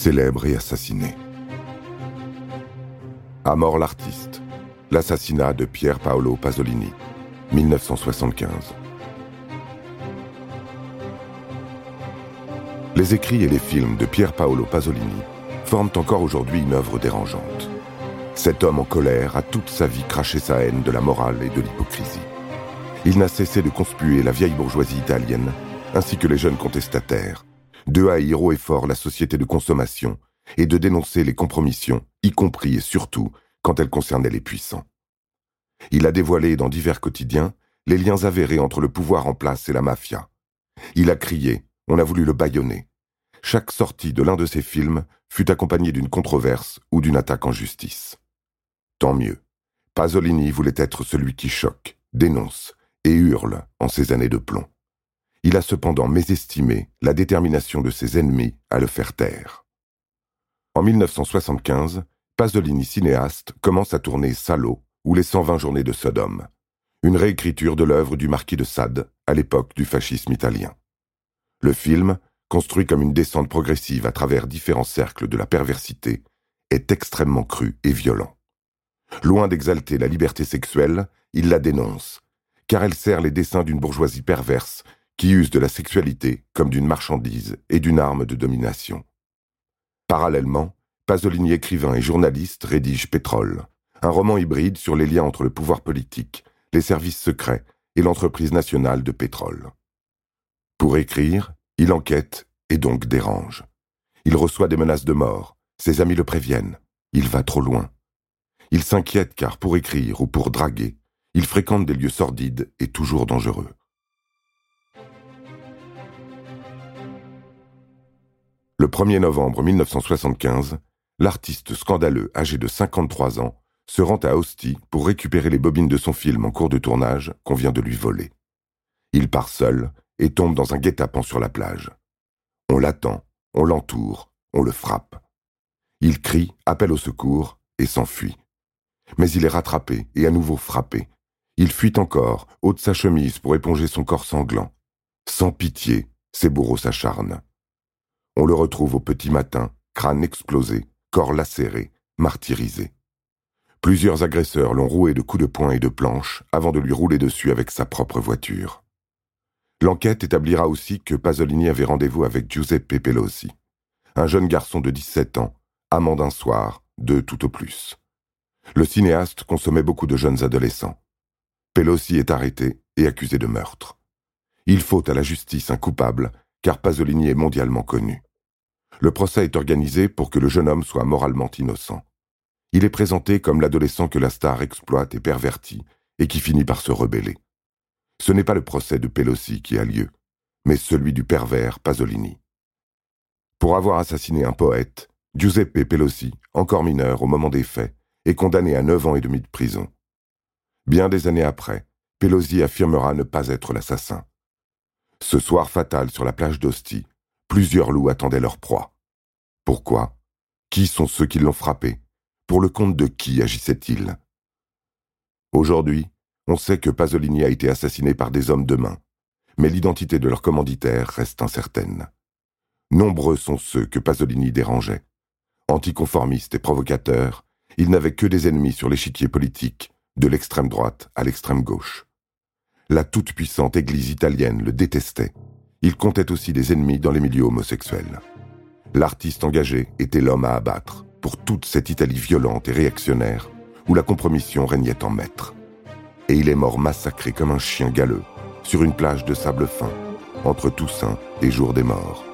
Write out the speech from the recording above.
célèbre et assassiné. À mort l'artiste, l'assassinat de Pier Paolo Pasolini, 1975. Les écrits et les films de Pier Paolo Pasolini forment encore aujourd'hui une œuvre dérangeante. Cet homme en colère a toute sa vie craché sa haine de la morale et de l'hypocrisie. Il n'a cessé de conspuer la vieille bourgeoisie italienne, ainsi que les jeunes contestataires, de haïr haut et fort la société de consommation et de dénoncer les compromissions, y compris et surtout quand elles concernaient les puissants. Il a dévoilé dans divers quotidiens les liens avérés entre le pouvoir en place et la mafia. Il a crié, on a voulu le bâillonner. Chaque sortie de l'un de ses films fut accompagnée d'une controverse ou d'une attaque en justice. Tant mieux. Pasolini voulait être celui qui choque, dénonce et hurle en ces années de plomb. Il a cependant mésestimé la détermination de ses ennemis à le faire taire. En 1975, Pasolini cinéaste commence à tourner Salo ou les 120 journées de Sodome, une réécriture de l'œuvre du marquis de Sade à l'époque du fascisme italien. Le film, construit comme une descente progressive à travers différents cercles de la perversité, est extrêmement cru et violent. Loin d'exalter la liberté sexuelle, il la dénonce, car elle sert les desseins d'une bourgeoisie perverse qui use de la sexualité comme d'une marchandise et d'une arme de domination. Parallèlement, Pasolini écrivain et journaliste rédige Pétrole, un roman hybride sur les liens entre le pouvoir politique, les services secrets et l'entreprise nationale de pétrole. Pour écrire, il enquête et donc dérange. Il reçoit des menaces de mort, ses amis le préviennent, il va trop loin. Il s'inquiète car pour écrire ou pour draguer, il fréquente des lieux sordides et toujours dangereux. Le 1er novembre 1975, l'artiste scandaleux âgé de 53 ans se rend à Ostie pour récupérer les bobines de son film en cours de tournage qu'on vient de lui voler. Il part seul et tombe dans un guet-apens sur la plage. On l'attend, on l'entoure, on le frappe. Il crie, appelle au secours et s'enfuit. Mais il est rattrapé et à nouveau frappé. Il fuit encore, ôte sa chemise pour éponger son corps sanglant. Sans pitié, ses bourreaux s'acharnent. On le retrouve au petit matin, crâne explosé, corps lacéré, martyrisé. Plusieurs agresseurs l'ont roué de coups de poing et de planches avant de lui rouler dessus avec sa propre voiture. L'enquête établira aussi que Pasolini avait rendez-vous avec Giuseppe Pelosi, un jeune garçon de 17 ans, amant d'un soir, deux tout au plus. Le cinéaste consommait beaucoup de jeunes adolescents. Pelosi est arrêté et accusé de meurtre. Il faut à la justice un coupable, car Pasolini est mondialement connu. Le procès est organisé pour que le jeune homme soit moralement innocent. Il est présenté comme l'adolescent que la star exploite et pervertit, et qui finit par se rebeller. Ce n'est pas le procès de Pelosi qui a lieu, mais celui du pervers Pasolini. Pour avoir assassiné un poète, Giuseppe Pelosi, encore mineur au moment des faits, est condamné à neuf ans et demi de prison. Bien des années après, Pelosi affirmera ne pas être l'assassin. Ce soir fatal sur la plage d'Ostie, Plusieurs loups attendaient leur proie. Pourquoi? Qui sont ceux qui l'ont frappé? Pour le compte de qui agissait-il Aujourd'hui, on sait que Pasolini a été assassiné par des hommes de main, mais l'identité de leur commanditaire reste incertaine. Nombreux sont ceux que Pasolini dérangeait. Anticonformiste et provocateur, il n'avait que des ennemis sur l'échiquier politique, de l'extrême droite à l'extrême gauche. La toute-puissante Église italienne le détestait il comptait aussi des ennemis dans les milieux homosexuels. L'artiste engagé était l'homme à abattre pour toute cette Italie violente et réactionnaire où la compromission régnait en maître. Et il est mort massacré comme un chien galeux sur une plage de sable fin entre Toussaint et Jour des Morts.